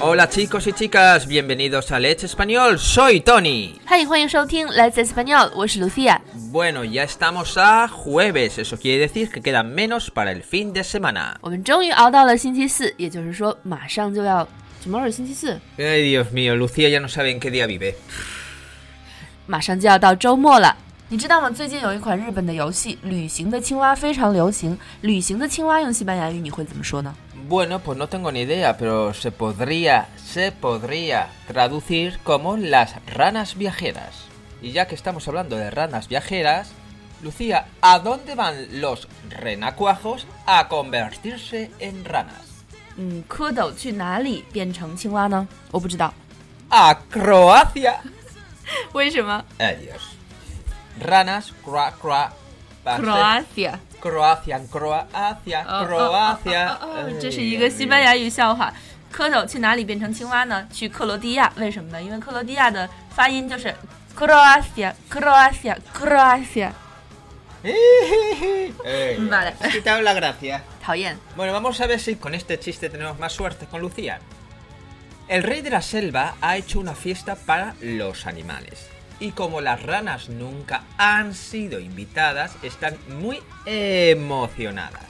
Hola chicos y chicas, bienvenidos a Let's Español, soy Tony. 嗨，欢迎收听 Let's Español，我是 Lucia。 Bueno, ya estamos a jueves, eso quiere decir que quedan menos para el fin de semana. 我们终于熬到了星期四，也就是说马上就要什么时候是星期四？ Ay, Dios mío, Lucía ya no sabe en qué día vive. 马上就要到周末了。你知道吗？最近有一款日本的游戏《旅行的青蛙》非常流行。旅行的青蛙用西班牙语你会怎么说呢？ Bueno, pues no tengo ni idea, pero se podría, se podría traducir como las ranas viajeras. Y ya que estamos hablando de ranas viajeras, Lucía, ¿a dónde van los renacuajos a convertirse en ranas? 嗯，蝌蚪去哪里变成青蛙呢？我不知道， ¡A Croacia! 为什么 Adiós. Ranas, croa, croa. va a ser ？Croatia。 Croacia, Croacia, 哦 Croacia. 哦哦哦哦 Ay, 这是一个西班牙语笑话。蝌蚪去哪里变成青蛙呢？去克罗地亚，为什么呢？因为克罗地亚的发音就是 Croacia，Croacia，Croacia。 Ay, Vale. has quitado la gracia. 讨厌。 Bueno, vamos a ver si con este chiste tenemos más suerte con Lucía. El rey de la selva ha hecho una fiesta para los animales. Y como las ranas nunca han sido invitadas, están muy emocionadas.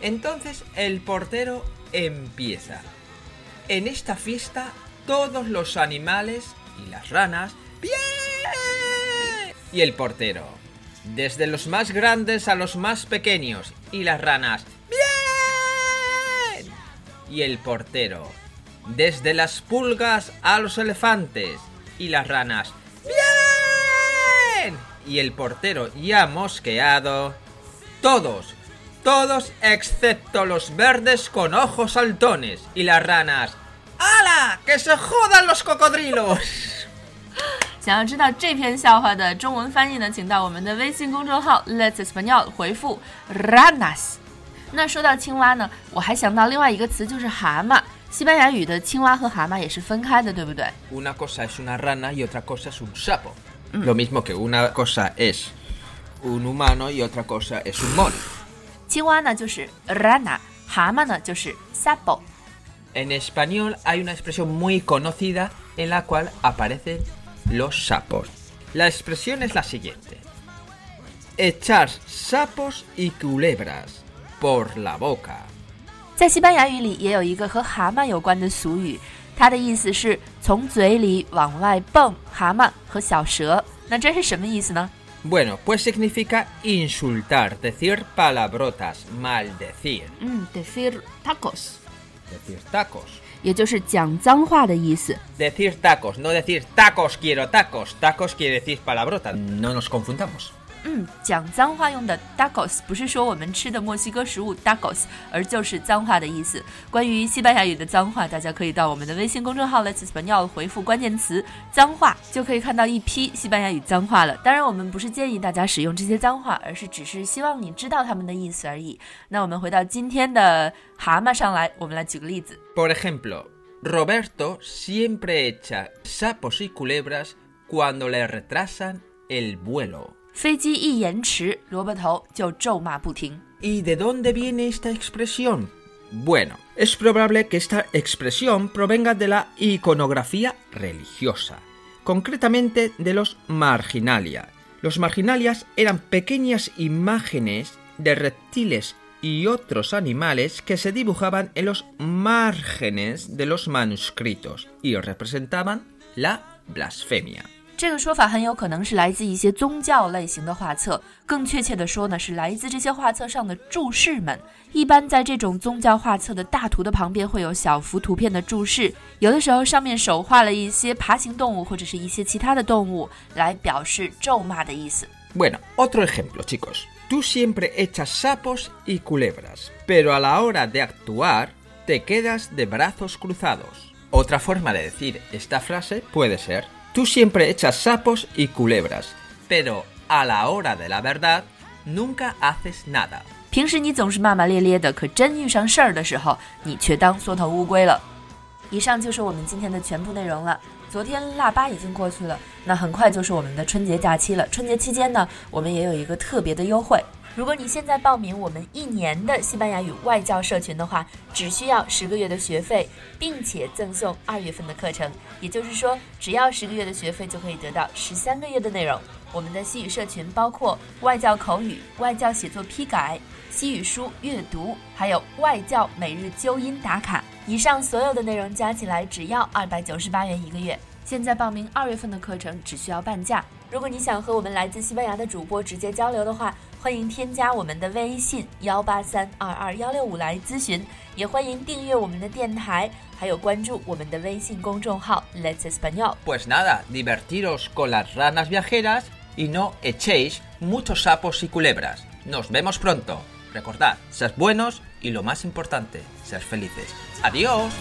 Entonces el portero empieza. En esta fiesta todos los animales y las ranas... ¡Bien! Y el portero. Desde los más grandes a los más pequeños. Y las ranas. ¡Bien! Y el portero. Desde las pulgas a los elefantes. Y las ranas ¡Bien! Y el portero ya mosqueado. Todos. Todos excepto los verdes con ojos saltones. Y las ranas. ¡Hala! ¡Que se jodan los cocodrilos! 想要知道这篇笑话的中文翻译呢，请到我们的微信公众号 Let's Español 回复 ranas。那说到青蛙呢，我还想到另外一个词就是蛤蟆。西班牙语的青蛙和蛤蟆也是分开的，对不对？ Una cosa es una rana y otra cosa es un sapo. Lo mismo que una cosa es un humano y otra cosa es un mono. 青蛙呢就是 rana，蛤蟆呢就是 sapo。 En español hay una expresión muy conocida en la cual aparecen los sapos. La expresión es la siguiente. Echar sapos y culebras por la boca. 在西班牙语里也有一个和蛤蟆有关的俗语， 它的意思是从嘴里往外蹦蛤蟆和小蛇。那这是什么意思呢？ Bueno, pues significa insultar, decir palabrotas, maldecir, 嗯，decir tacos， decir tacos. 也就是讲脏话的意思。 Decir tacos, no decir tacos quiero tacos. Tacos quiere decir palabrota. No nos confundamos. 嗯，讲脏话用的 tacos 不是说我们吃的墨西哥食物 tacos，而就是脏话的意思。关于西班牙语的脏话，大家可以到我们的微信公众号 Let's Español 回复关键词“脏话”，就可以看到一批西班牙语脏话了。当然，我们不是建议大家使用这些脏话，而是只是希望你知道它们的意思而已。那我们回到今天的蛤蟆上来，我们来举个例子。Por ejemplo, Roberto siempre echa sapos y culebras cuando le retrasan el vuelo. 飞机一延迟，萝卜头就咒骂不停。 ¿Y de dónde viene esta expresión? Bueno, es probable que esta expresión provenga de la iconografía religiosa, concretamente de los marginalia. Los marginalias eran pequeñas imágenes de reptiles y otros animales que se dibujaban en los márgenes de los manuscritos y representaban la blasfemia. 这个说法很有可能是来自一些宗教类型的画册，更确切的说呢，是来自这些画册上的注释们。一般在这种宗教画册的大图的旁边会有小幅图片的注释，有的时候上面手画了一些爬行动物或者是一些其他的动物，来表示咒骂的意思。Bueno, otro ejemplo, chicos. Tú siempre echas sapos y culebras, pero a la hora de actuar te quedas de brazos cruzados. Otra forma de decir esta frase puede ser, tú siempre echas sapos y culebras, pero a la hora de la verdad nunca haces nada. 平时你总是骂骂咧咧的，可真遇上事儿的时候，你却当缩头乌龟了。以上就是我们今天的全部内容了。昨天腊八已经过去了，那很快就是我们的春节假期了。春节期间呢，我们也有一个特别的优惠。如果你现在报名我们一年的西班牙语外教社群的话，只需要十个月的学费，并且赠送二月份的课程。也就是说，只要十个月的学费就可以得到十三个月的内容。我们的西语社群包括外教口语、外教写作批改、西语书阅读，还有外教每日纠音打卡。以上所有的内容加起来只要二百九十八元一个月。现在报名二月份的课程只需要半价。如果你想和我们来自西班牙的主播直接交流的话，欢迎添加我们的微信幺八三二二幺六五来咨询，也欢迎订阅我们的电台，还有关注我们的微信公众号 Let's Español。Pues nada, divertiros con las ranas viajeras y no echéis muchos sapos y culebras. Nos vemos pronto. Recordad, sed buenos y lo más importante, ser felices. Adiós.